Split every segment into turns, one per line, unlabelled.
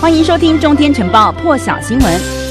欢迎收听《中天晨报》破晓新闻。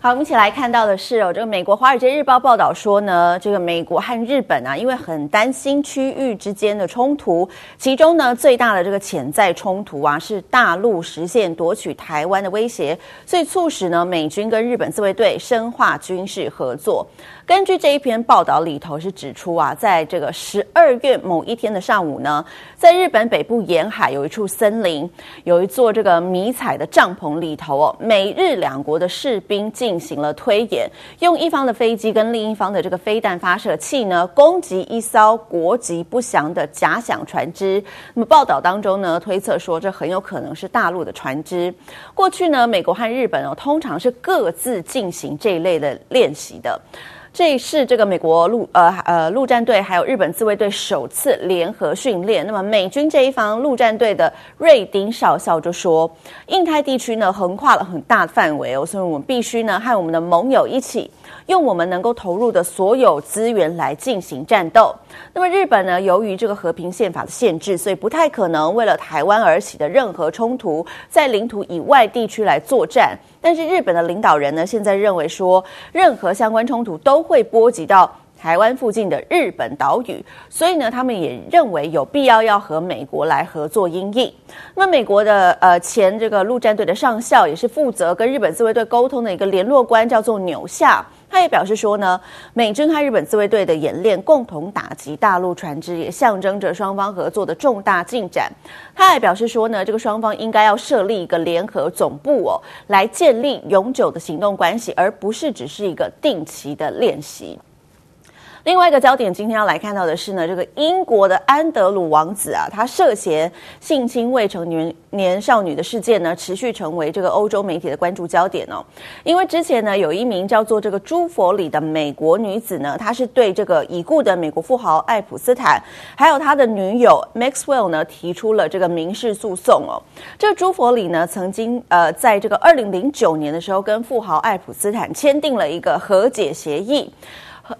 好，我们一起来看到的是哦，这个美国《华尔街日报》报道说呢，这个美国和日本啊，因为很担心区域之间的冲突，其中呢最大的这个潜在冲突啊，是大陆实现夺取台湾的威胁，所以促使呢美军跟日本自卫队深化军事合作。根据这一篇报道里头是指出啊，在这个十二月某一天的上午呢，在日本北部沿海有一处森林，有一座这个迷彩的帐篷里头哦，美日两国的士兵进行了推演，用一方的飞机跟另一方的这个飞弹发射器呢，攻击一艘国籍不详的假想船只。那么报道当中呢，推测说这很有可能是大陆的船只。过去呢，美国和日本哦，通常是各自进行这一类的练习的。这是这个美国陆呃呃陆战队还有日本自卫队首次联合训练。那么美军这一方陆战队的瑞丁少校就说，印太地区呢横跨了很大范围哦，所以我们必须呢和我们的盟友一起，用我们能够投入的所有资源来进行战斗。那么日本呢，由于这个和平宪法的限制，所以不太可能为了台湾而起的任何冲突，在领土以外地区来作战。但是日本的领导人呢，现在认为说，任何相关冲突都都会波及到台湾附近的日本岛屿，所以呢，他们也认为有必要要和美国来合作因应。那，美国的呃前这个陆战队的上校，也是负责跟日本自卫队沟通的一个联络官，叫做纽夏。他也表示说呢，美军和日本自卫队的演练共同打击大陆船只，也象征着双方合作的重大进展。他还表示说呢，这个双方应该要设立一个联合总部哦，来建立永久的行动关系，而不是只是一个定期的练习。另外一个焦点，今天要来看到的是呢，这个英国的安德鲁王子啊，他涉嫌性侵未成年年少女的事件呢，持续成为这个欧洲媒体的关注焦点哦。因为之前呢，有一名叫做这个朱佛里的美国女子呢，她是对这个已故的美国富豪爱普斯坦，还有他的女友 Maxwell 呢，提出了这个民事诉讼哦。这朱佛里呢，曾经呃，在这个二零零九年的时候，跟富豪爱普斯坦签订了一个和解协议。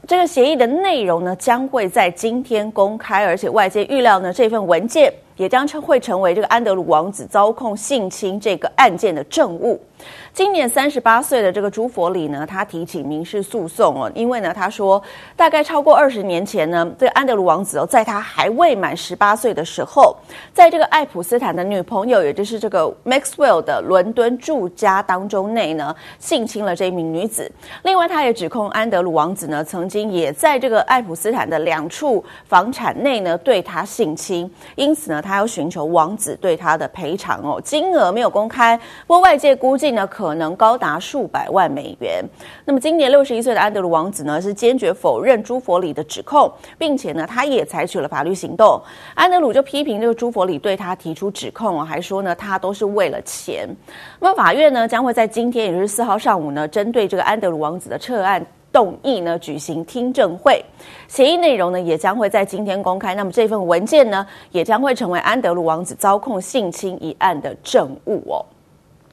这个协议的内容呢，将会在今天公开，而且外界预料呢，这份文件也将成会成为这个安德鲁王子遭控性侵这个案件的证物。今年三十八岁的这个朱佛里呢，他提起民事诉讼哦，因为呢，他说大概超过二十年前呢，这个安德鲁王子哦，在他还未满十八岁的时候，在这个爱普斯坦的女朋友，也就是这个 Maxwell 的伦敦住家当中内呢，性侵了这一名女子。另外，他也指控安德鲁王子呢，曾经也在这个爱普斯坦的两处房产内呢，对他性侵，因此呢，他要寻求王子对他的赔偿哦，金额没有公开，不过外界估计呢，可。能高达数百万美元。那么，今年六十一岁的安德鲁王子呢，是坚决否认朱佛里的指控，并且呢，他也采取了法律行动。安德鲁就批评这个朱佛里对他提出指控，还说呢，他都是为了钱。那么，法院呢，将会在今天，也就是四号上午呢，针对这个安德鲁王子的撤案动议呢，举行听证会。协议内容呢，也将会在今天公开。那么，这份文件呢，也将会成为安德鲁王子遭控性侵一案的证物哦。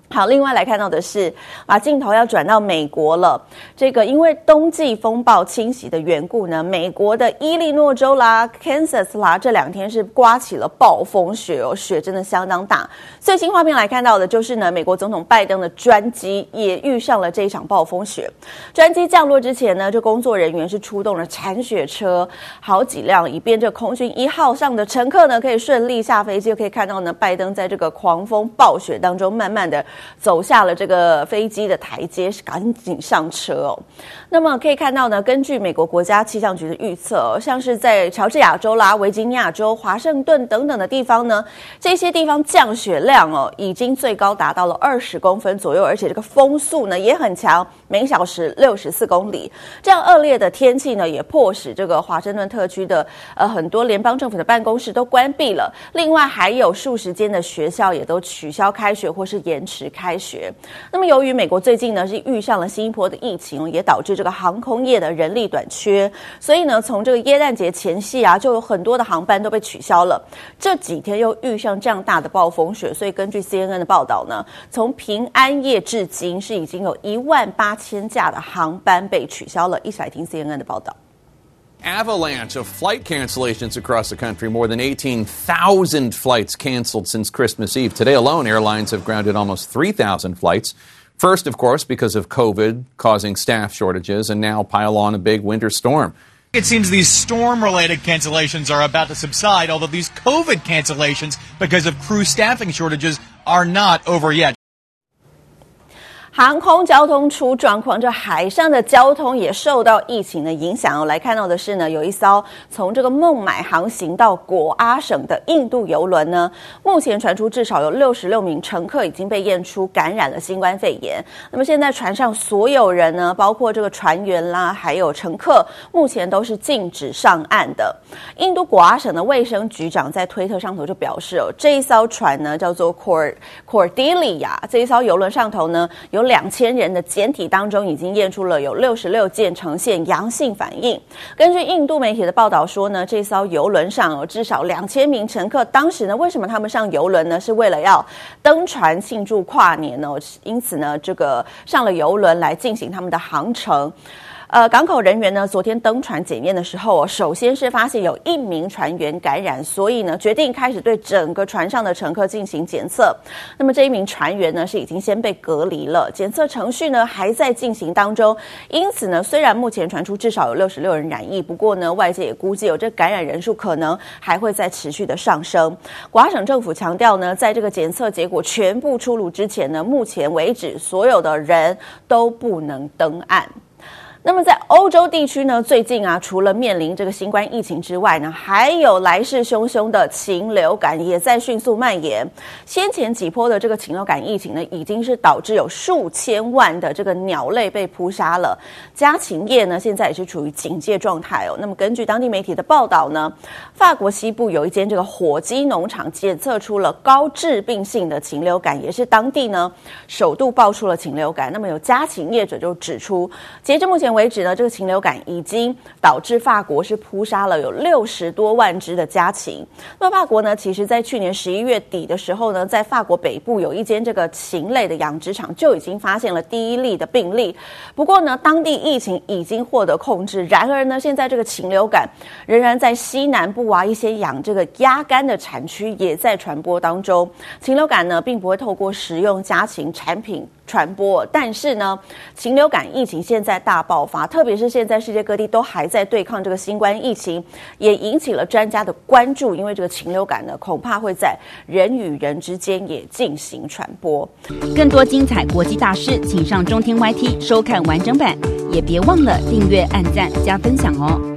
好，另外来看到的是，把镜头要转到美国了。这个因为冬季风暴侵袭的缘故呢，美国的伊利诺州啦、Kansas 啦，这两天是刮起了暴风雪哦，雪真的相当大。最新画面来看到的就是呢，美国总统拜登的专机也遇上了这一场暴风雪。专机降落之前呢，这工作人员是出动了铲雪车好几辆，以便这空军一号上的乘客呢可以顺利下飞机。就可以看到呢，拜登在这个狂风暴雪当中，慢慢的。走下了这个飞机的台阶，赶紧上车哦。那么可以看到呢，根据美国国家气象局的预测，像是在乔治亚州啦、维吉尼亚州、华盛顿等等的地方呢，这些地方降雪量哦，已经最高达到了二十公分左右，而且这个风速呢也很强，每小时六十四公里。这样恶劣的天气呢，也迫使这个华盛顿特区的呃很多联邦政府的办公室都关闭了，另外还有数十间的学校也都取消开学或是延迟开学。那么由于美国最近呢是遇上了新一波的疫情，也导致这个航空业的人力短缺，所以呢从这个耶诞节前夕啊，就有很多的航班都被取消了。这几天又遇上这样大的暴风雪，所以根据 CNN 的报道呢，从平安夜至今是已经有一万八千架的航班被取消了。一起来听 CNN 的报道。
Avalanche of flight cancellations across the country. More than 18,000 flights canceled since Christmas Eve. Today alone, airlines have grounded almost 3,000 flights. First, of course, because of COVID causing staff shortages, and now pile on a big winter storm.
It seems these storm related cancellations are about to subside, although these COVID cancellations, because of crew staffing shortages, are not over yet.
航空交通出状况，这海上的交通也受到疫情的影响哦。来看到的是呢，有一艘从这个孟买航行到果阿省的印度邮轮呢，目前传出至少有六十六名乘客已经被验出感染了新冠肺炎。那么现在船上所有人呢，包括这个船员啦，还有乘客，目前都是禁止上岸的。印度果阿省的卫生局长在推特上头就表示哦，这一艘船呢叫做 Cord Cordelia，这一艘游轮上头呢有。两千人的检体当中，已经验出了有六十六件呈现阳性反应。根据印度媒体的报道说呢，这艘游轮上有至少两千名乘客。当时呢，为什么他们上游轮呢？是为了要登船庆祝跨年呢？因此呢，这个上了游轮来进行他们的航程。呃，港口人员呢，昨天登船检验的时候，首先是发现有一名船员感染，所以呢，决定开始对整个船上的乘客进行检测。那么这一名船员呢，是已经先被隔离了，检测程序呢还在进行当中。因此呢，虽然目前传出至少有六十六人染疫，不过呢，外界也估计有这感染人数可能还会再持续的上升。果阿省政府强调呢，在这个检测结果全部出炉之前呢，目前为止所有的人都不能登岸。那么在欧洲地区呢，最近啊，除了面临这个新冠疫情之外呢，还有来势汹汹的禽流感也在迅速蔓延。先前几波的这个禽流感疫情呢，已经是导致有数千万的这个鸟类被扑杀了。家禽业呢，现在也是处于警戒状态哦。那么根据当地媒体的报道呢，法国西部有一间这个火鸡农场检测出了高致病性的禽流感，也是当地呢首度爆出了禽流感。那么有家禽业者就指出，截至目前为止呢，这个禽流感已经导致法国是扑杀了有六十多万只的家禽。那法国呢，其实在去年十一月底的时候呢，在法国北部有一间这个禽类的养殖场就已经发现了第一例的病例。不过呢，当地疫情已经获得控制。然而呢，现在这个禽流感仍然在西南部啊，一些养这个鸭肝的产区也在传播当中。禽流感呢，并不会透过食用家禽产品传播，但是呢，禽流感疫情现在大爆发，特别是现在世界各地都还在对抗这个新冠疫情，也引起了专家的关注。因为这个禽流感呢，恐怕会在人与人之间也进行传播。
更多精彩国际大师，请上中天 YT 收看完整版，也别忘了订阅、按赞、加分享哦。